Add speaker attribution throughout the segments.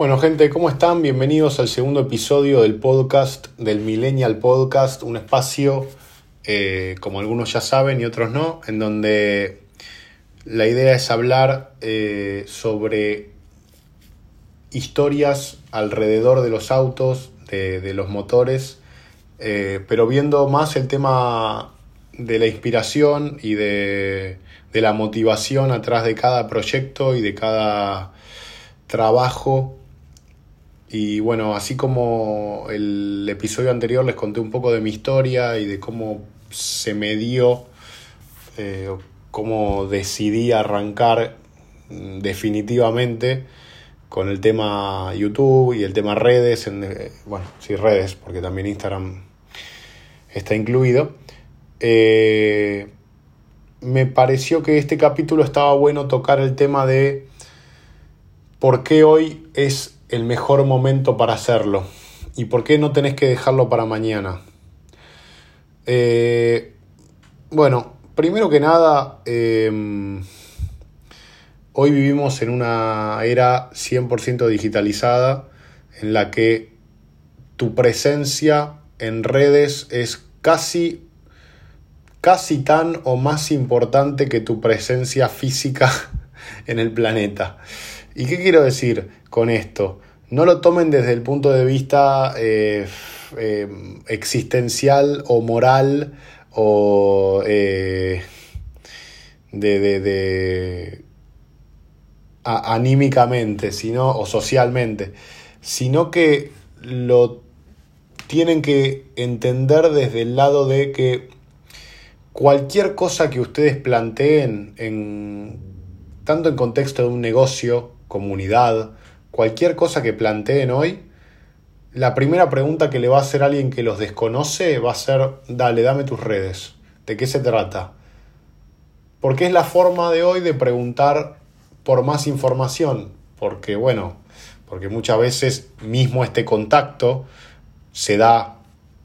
Speaker 1: Bueno, gente, ¿cómo están? Bienvenidos al segundo episodio del podcast, del Millennial Podcast, un espacio, eh, como algunos ya saben y otros no, en donde la idea es hablar eh, sobre historias alrededor de los autos, de, los motores, eh, pero viendo más el tema de la inspiración y de, de la motivación atrás de cada proyecto y de cada trabajo y bueno, así como el episodio anterior les conté un poco de mi historia y de cómo se me dio, eh, cómo decidí arrancar mm, definitivamente con el tema YouTube y el tema redes, eh, bueno, sí redes, porque también Instagram está incluido. Eh, me pareció que este capítulo estaba bueno tocar el tema de por qué hoy es el mejor momento para hacerlo y por qué no tenés que dejarlo para mañana. Eh, bueno, primero que nada, em, hoy vivimos en una era 100% digitalizada en la que tu presencia en redes es casi casi tan o más importante que tu presencia física en el planeta. ¿Y qué quiero decir con esto? No lo tomen desde el punto de vista eh, eh, existencial o moral o eh, de, anímicamente sino, o socialmente, sino que lo tienen que entender desde el lado de que cualquier cosa que ustedes planteen en tanto en contexto de un negocio comunidad, cualquier cosa que planteen hoy, la primera pregunta que le va a hacer alguien que los desconoce va a ser, dale, dame tus redes. ¿De qué se trata? Porque es la forma de hoy de preguntar por más información. Porque, bueno, porque muchas veces mismo este contacto se da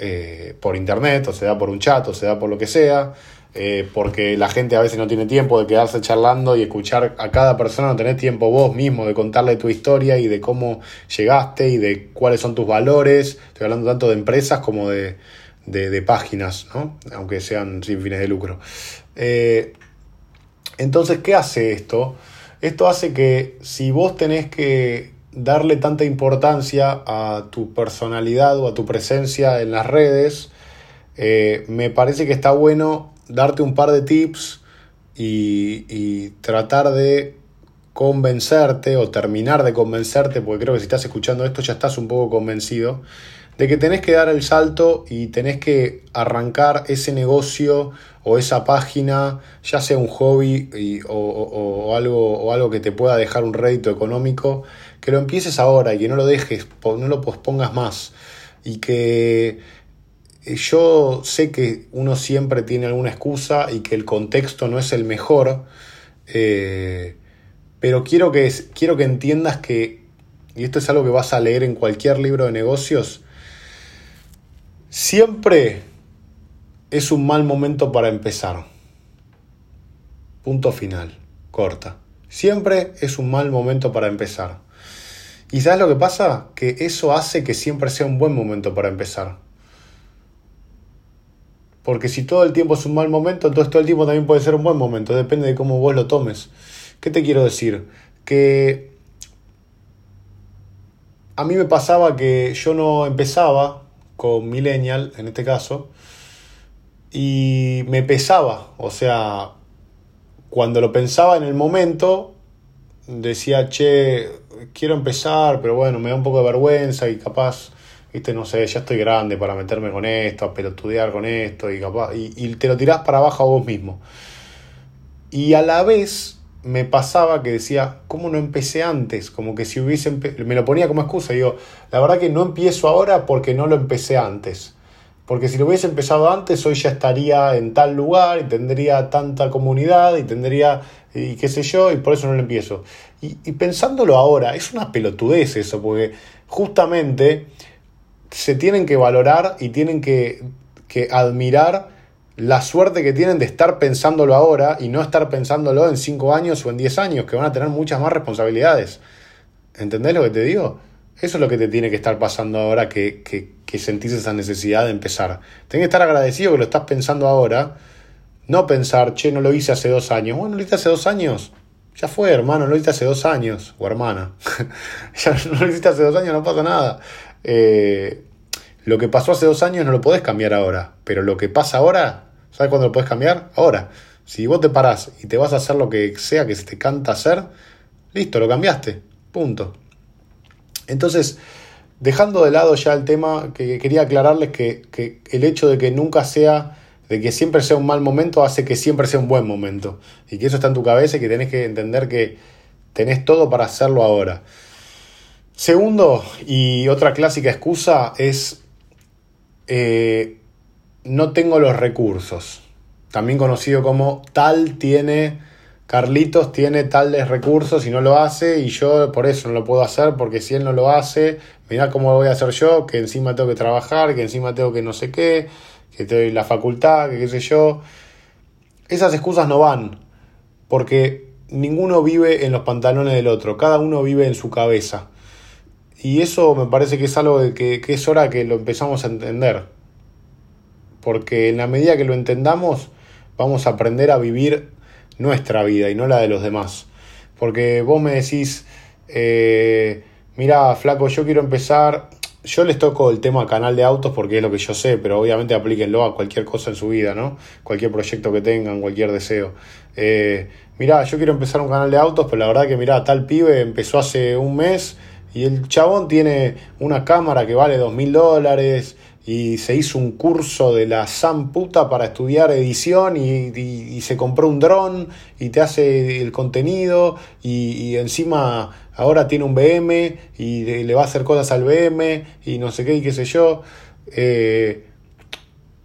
Speaker 1: eh, por internet, o se da por un chat, o se da por lo que sea, eh, porque la gente a veces no tiene tiempo de quedarse charlando y escuchar a cada persona, no tenés tiempo vos mismo de contarle tu historia y de cómo llegaste y de cuáles son tus valores. Estoy hablando tanto de empresas como de, páginas, ¿no? aunque sean sin fines de lucro. Eh, entonces, ¿qué hace esto? Esto hace que si vos tenés que darle tanta importancia a tu personalidad o a tu presencia en las redes, eh, me parece que está bueno darte un par de tips y, tratar de convencerte o terminar de convencerte, porque creo que si estás escuchando esto ya estás un poco convencido, de que tenés que dar el salto y tenés que arrancar ese negocio o esa página, ya sea un hobby o, algo, o algo que te pueda dejar un rédito económico, que lo empieces ahora y que no lo dejes, no lo pospongas más. Y que yo sé que uno siempre tiene alguna excusa y que el contexto no es el mejor, eh, pero quiero que, quiero que entiendas que, y esto es algo que vas a leer en cualquier libro de negocios, siempre es un mal momento para empezar. Punto final, corta. Siempre es un mal momento para empezar. ¿Y sabes lo que pasa? Que eso hace que siempre sea un buen momento para empezar. Porque si todo el tiempo es un mal momento, entonces todo el tiempo también puede ser un buen momento. Depende de cómo vos lo tomes. ¿Qué te quiero decir? Que a mí me pasaba que yo no empezaba con Millennial, en este caso, y me pesaba. O sea, cuando lo pensaba en el momento, decía, che, quiero empezar, pero bueno, me da un poco de vergüenza y capaz viste, no sé, ya estoy grande para meterme con esto, a pelotudear con esto, y, capaz, y, te lo tirás para abajo a vos mismo. Y a la vez me pasaba que decía, ¿cómo no empecé antes? Como que si hubiese, me lo ponía como excusa, digo, la verdad que no empiezo ahora porque no lo empecé antes. Porque si lo hubiese empezado antes, hoy ya estaría en tal lugar y tendría tanta comunidad y tendría, y qué sé yo, y por eso no lo empiezo. Y, y pensándolo ahora, es una pelotudez eso, porque justamente se tienen que valorar y tienen que, admirar la suerte que tienen de estar pensándolo ahora y no estar pensándolo en 5 años o en 10 años, que van a tener muchas más responsabilidades. ¿Entendés lo que te digo? Eso es lo que te tiene que estar pasando ahora que, que, que sentís esa necesidad de empezar. Tenés que estar agradecido que lo estás pensando ahora. No pensar, che, no lo hice hace dos años. Bueno, lo hice hace dos años. Ya fue, hermano, lo hiciste hace dos años. O hermana. ya no lo hiciste hace dos años, no pasa nada. Eh, lo que pasó hace dos años no lo podés cambiar ahora. Pero lo que pasa ahora, ¿sabes cuándo lo podés cambiar? Ahora. Si vos te parás y te vas a hacer lo que sea que se te canta hacer, listo, lo cambiaste. Punto. Entonces, dejando de lado ya el tema, que quería aclararles que, que el hecho de que nunca sea de que siempre sea un mal momento hace que siempre sea un buen momento. Y que eso está en tu cabeza y que tenés que entender que tenés todo para hacerlo ahora. Segundo, y otra clásica excusa es eh, no tengo los recursos. También conocido como tal tiene, Carlitos tiene tales recursos y no lo hace y yo por eso no lo puedo hacer porque si él no lo hace, mirá cómo voy a hacer yo, que encima tengo que trabajar, que encima tengo que no sé qué que te doy la facultad, que qué sé yo. Esas excusas no van, porque ninguno vive en los pantalones del otro, cada uno vive en su cabeza. Y eso me parece que es algo que, que es hora que lo empezamos a entender. Porque en la medida que lo entendamos, vamos a aprender a vivir nuestra vida y no la de los demás. Porque vos me decís, eh, mira, flaco, yo quiero empezar yo les toco el tema canal de autos porque es lo que yo sé, pero obviamente aplíquenlo a cualquier cosa en su vida, ¿no? Cualquier proyecto que tengan, cualquier deseo. Eh, mirá, yo quiero empezar un canal de autos, pero la verdad que mirá, tal pibe empezó hace un mes y el chabón tiene una cámara que vale dos mil dólares y se hizo un curso de la Sam puta para estudiar edición y, se compró un dron y te hace el contenido y, encima ahora tiene un BM y le va a hacer cosas al BM y no sé qué y qué sé yo. Eh,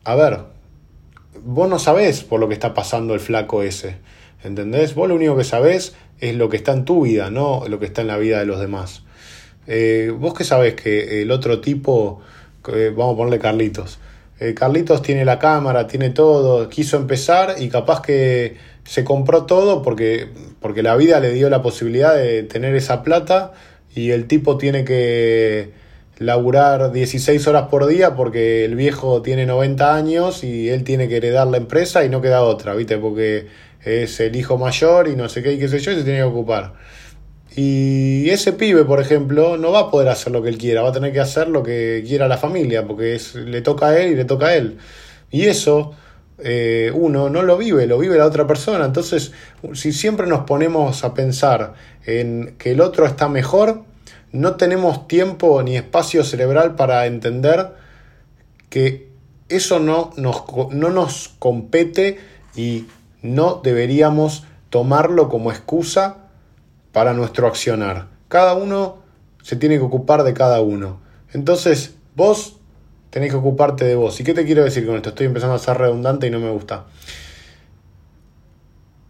Speaker 1: a ver, vos no sabés por lo que está pasando el flaco ese, ¿entendés? Vos lo único que sabés es lo que está en tu vida, no lo que está en la vida de los demás. Eh, vos que sabés que el otro tipo eh, vamos a ponerle Carlitos. Eh, Carlitos tiene la cámara, tiene todo, quiso empezar y capaz que se compró todo porque, porque la vida le dio la posibilidad de tener esa plata y el tipo tiene que laburar 16 horas por día porque el viejo tiene 90 años y él tiene que heredar la empresa y no queda otra, ¿viste? Porque es el hijo mayor y no sé qué y qué sé yo y se tiene que ocupar. Y ese pibe, por ejemplo, no va a poder hacer lo que él quiera, va a tener que hacer lo que quiera la familia, porque es, le toca a él y le toca a él. Y eso eh, uno no lo vive, lo vive la otra persona. Entonces, si siempre nos ponemos a pensar en que el otro está mejor, no tenemos tiempo ni espacio cerebral para entender que eso no nos, no nos compete y no deberíamos tomarlo como excusa para nuestro accionar. Cada uno se tiene que ocupar de cada uno. Entonces, vos tenés que ocuparte de vos. ¿Y qué te quiero decir con esto? Estoy empezando a ser redundante y no me gusta.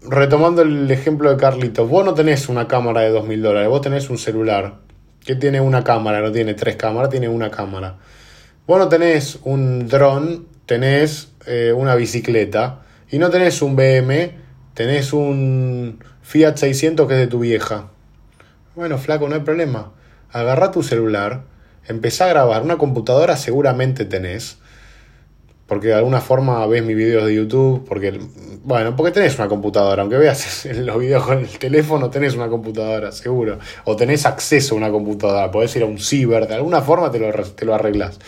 Speaker 1: Retomando el ejemplo de Carlitos, vos no tenés una cámara de 2.000 dólares, vos tenés un celular que tiene una cámara, no tiene tres cámaras, tiene una cámara. Vos no tenés un dron, tenés eh, una bicicleta y no tenés un BM, tenés un Fiat 600 que es de tu vieja. Bueno, flaco, no hay problema. Agarra tu celular, empezá a grabar. Una computadora seguramente tenés. Porque de alguna forma ves mis videos de YouTube. Porque, bueno, porque tenés una computadora. Aunque veas los videos con el teléfono, tenés una computadora, seguro. O tenés acceso a una computadora. Podés ir a un ciber. De alguna forma te lo, te lo arreglas.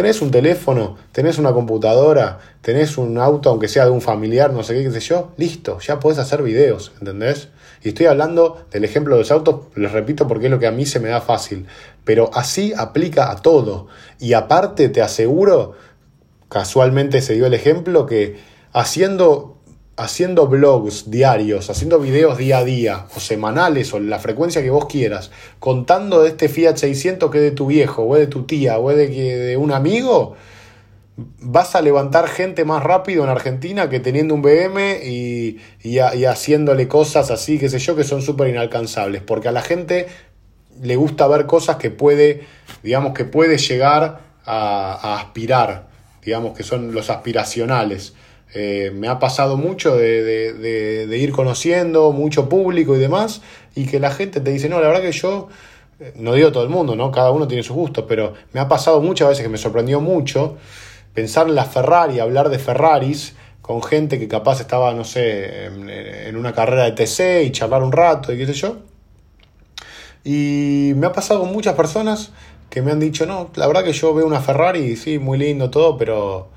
Speaker 1: Tenés un teléfono, tenés una computadora, tenés un auto, aunque sea de un familiar, no sé qué, qué sé yo, listo, ya podés hacer videos, ¿entendés? Y estoy hablando del ejemplo de los autos, les repito porque es lo que a mí se me da fácil, pero así aplica a todo. Y aparte te aseguro, casualmente se dio el ejemplo, que haciendo haciendo blogs diarios, haciendo videos día a día o semanales o la frecuencia que vos quieras, contando de este Fiat 600 que es de tu viejo o de tu tía o de, de un amigo, vas a levantar gente más rápido en Argentina que teniendo un BM y, y, haciéndole cosas así, qué sé yo, que son súper inalcanzables, porque a la gente le gusta ver cosas que puede, digamos, que puede llegar a, a aspirar, digamos, que son los aspiracionales. Eh, me ha pasado mucho de, ir conociendo, mucho público y demás, y que la gente te dice, no, la verdad que yo, eh, no digo todo el mundo, ¿no? Cada uno tiene sus gustos, pero me ha pasado muchas veces que me sorprendió mucho pensar en la Ferrari, hablar de Ferraris con gente que capaz estaba, no sé, en, una carrera de TC y charlar un rato y qué sé yo. Y me ha pasado con muchas personas que me han dicho, no, la verdad que yo veo una Ferrari, sí, muy lindo todo, pero,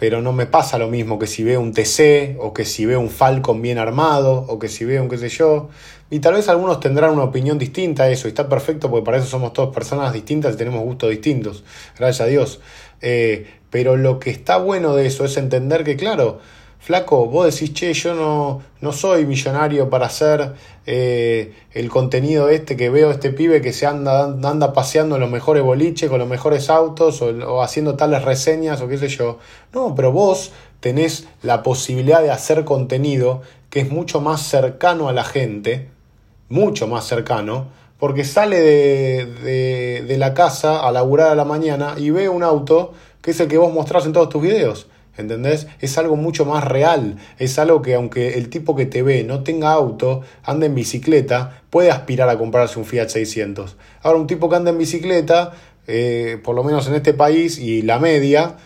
Speaker 1: pero no me pasa lo mismo que si veo un TC o que si veo un Falcon bien armado o que si veo un qué sé yo. Y tal vez algunos tendrán una opinión distinta a eso, y está perfecto porque para eso somos todas personas distintas y tenemos gustos distintos, gracias a Dios. Eh, pero lo que está bueno de eso es entender que, claro, flaco, vos decís, che, yo no, no soy millonario para hacer eh, el contenido este que veo este pibe que se anda, anda paseando en los mejores boliches, con los mejores autos, o, haciendo tales reseñas, o qué sé yo. No, pero vos tenés la posibilidad de hacer contenido que es mucho más cercano a la gente, mucho más cercano, porque sale de, de, de la casa a laburar a la mañana y ve un auto que es el que vos mostrás en todos tus videos. ¿Entendés? Es algo mucho más real. Es algo que aunque el tipo que te ve no tenga auto, anda en bicicleta, puede aspirar a comprarse un Fiat 600. Ahora un tipo que anda en bicicleta, eh, por lo menos en este país y la media,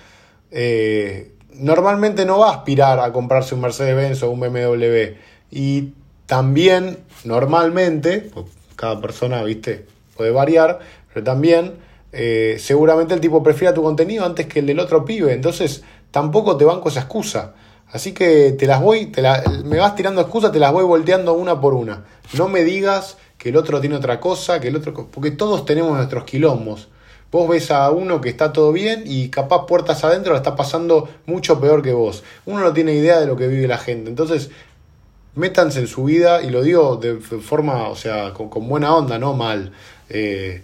Speaker 1: eh, normalmente no va a aspirar a comprarse un Mercedes-Benz o un BMW. Y también, normalmente, pues, cada persona, viste, puede variar, pero también eh, seguramente el tipo prefiera tu contenido antes que el del otro pibe. Entonces, tampoco te banco esa excusa. Así que te las voy, te me vas tirando excusas, te las voy volteando una por una. No me digas que el otro tiene otra cosa, que el otro. Porque todos tenemos nuestros quilombos. Vos ves a uno que está todo bien y capaz puertas adentro la está pasando mucho peor que vos. Uno no tiene idea de lo que vive la gente. Entonces, métanse en su vida y lo digo de forma, o sea, con, buena onda, no mal. Eh,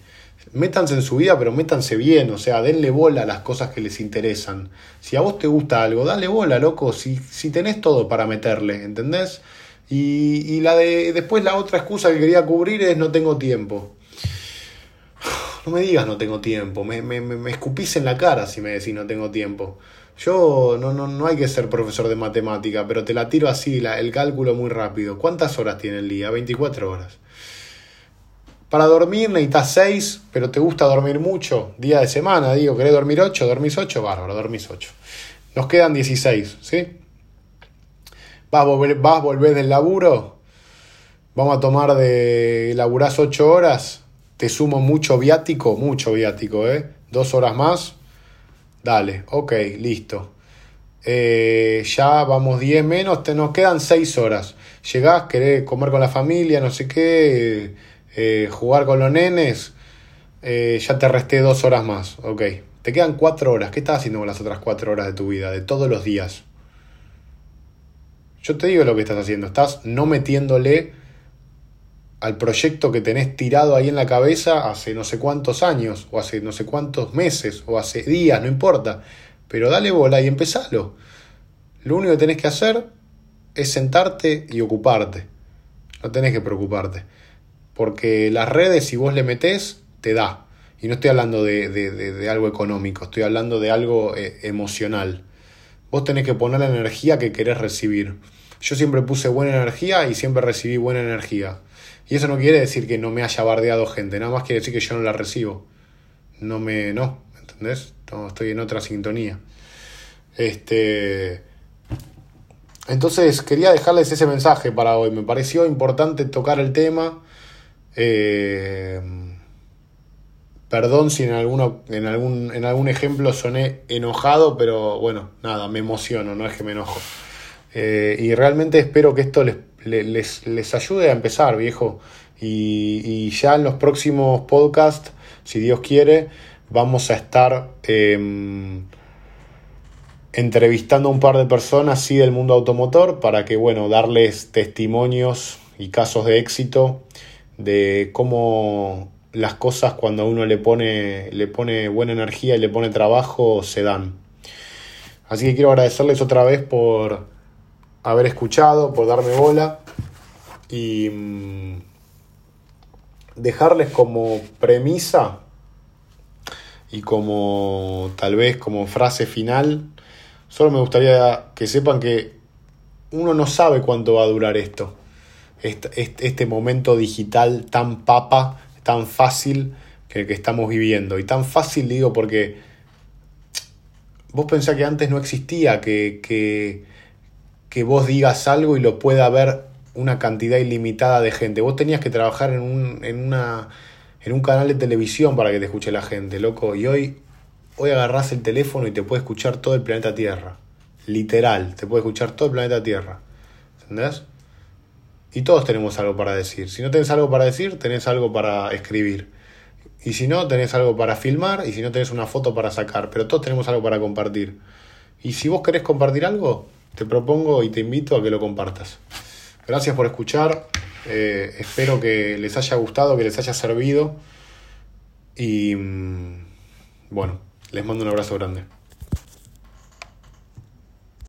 Speaker 1: métanse en su vida, pero métanse bien, o sea, denle bola a las cosas que les interesan. Si a vos te gusta algo, dale bola, loco, si, si tenés todo para meterle, ¿entendés? Y, y la de después la otra excusa que quería cubrir es no tengo tiempo. No me digas no tengo tiempo, me, me, me escupís en la cara si me decís no tengo tiempo. Yo no, no, no hay que ser profesor de matemática, pero te la tiro así, la, el cálculo muy rápido. ¿Cuántas horas tiene el día? 24 horas. Para dormir necesitas 6, pero te gusta dormir mucho. Día de semana, digo, ¿querés dormir 8? ¿Dormís 8? Bárbaro, dormís 8. Nos quedan 16, ¿sí? ¿Vas volver, vas a volver del laburo? Vamos a tomar de laburás 8 horas. Te sumo mucho viático, mucho viático, ¿eh? Dos horas más. Dale, ok, listo. Eh, ya vamos 10 menos, te, nos quedan 6 horas. Llegás, querés comer con la familia, no sé qué eh, jugar con los nenes, eh, ya te resté dos horas más, ok. Te quedan cuatro horas. ¿Qué estás haciendo con las otras cuatro horas de tu vida, de todos los días? Yo te digo lo que estás haciendo. Estás no metiéndole al proyecto que tenés tirado ahí en la cabeza hace no sé cuántos años, o hace no sé cuántos meses, o hace días, no importa. Pero dale bola y empezalo. Lo único que tenés que hacer es sentarte y ocuparte. No tenés que preocuparte. Porque las redes, si vos le metés, te da. Y no estoy hablando de, algo económico, estoy hablando de algo eh, emocional. Vos tenés que poner la energía que querés recibir. Yo siempre puse buena energía y siempre recibí buena energía. Y eso no quiere decir que no me haya bardeado gente, nada más quiere decir que yo no la recibo. No me. no, ¿entendés? estoy en otra sintonía. Este. Entonces quería dejarles ese mensaje para hoy. Me pareció importante tocar el tema. Eh, perdón si en, alguno, en, algún, en algún ejemplo soné enojado, pero bueno, nada, me emociono, no es que me enojo. Eh, y realmente espero que esto les, les, les ayude a empezar, viejo. Y, y, ya en los próximos podcasts, si Dios quiere, vamos a estar em, entrevistando a un par de personas, sí, del mundo automotor, para que, bueno, darles testimonios y casos de éxito de cómo las cosas cuando uno le pone, le pone buena energía y le pone trabajo se dan. Así que quiero agradecerles otra vez por haber escuchado, por darme bola y mm, dejarles como premisa y como tal vez como frase final Solo me gustaría que sepan que uno no sabe cuánto va a durar esto. Este, este, momento digital tan papa, tan fácil que, que estamos viviendo. Y tan fácil digo porque vos pensás que antes no existía que, que, que vos digas algo y lo pueda ver una cantidad ilimitada de gente. Vos tenías que trabajar en un, en una, en un canal de televisión para que te escuche la gente, loco. Y hoy, hoy agarrás el teléfono y te puede escuchar todo el planeta Tierra. Literal, te puede escuchar todo el planeta Tierra. ¿Entendés? Y todos tenemos algo para decir. Si no tenés algo para decir, tenés algo para escribir. Y si no, tenés algo para filmar. Y si no, tenés una foto para sacar. Pero todos tenemos algo para compartir. Y si vos querés compartir algo, te propongo y te invito a que lo compartas. Gracias por escuchar. Eh, espero que les haya gustado, que les haya servido. Y mm, bueno, les mando un abrazo grande.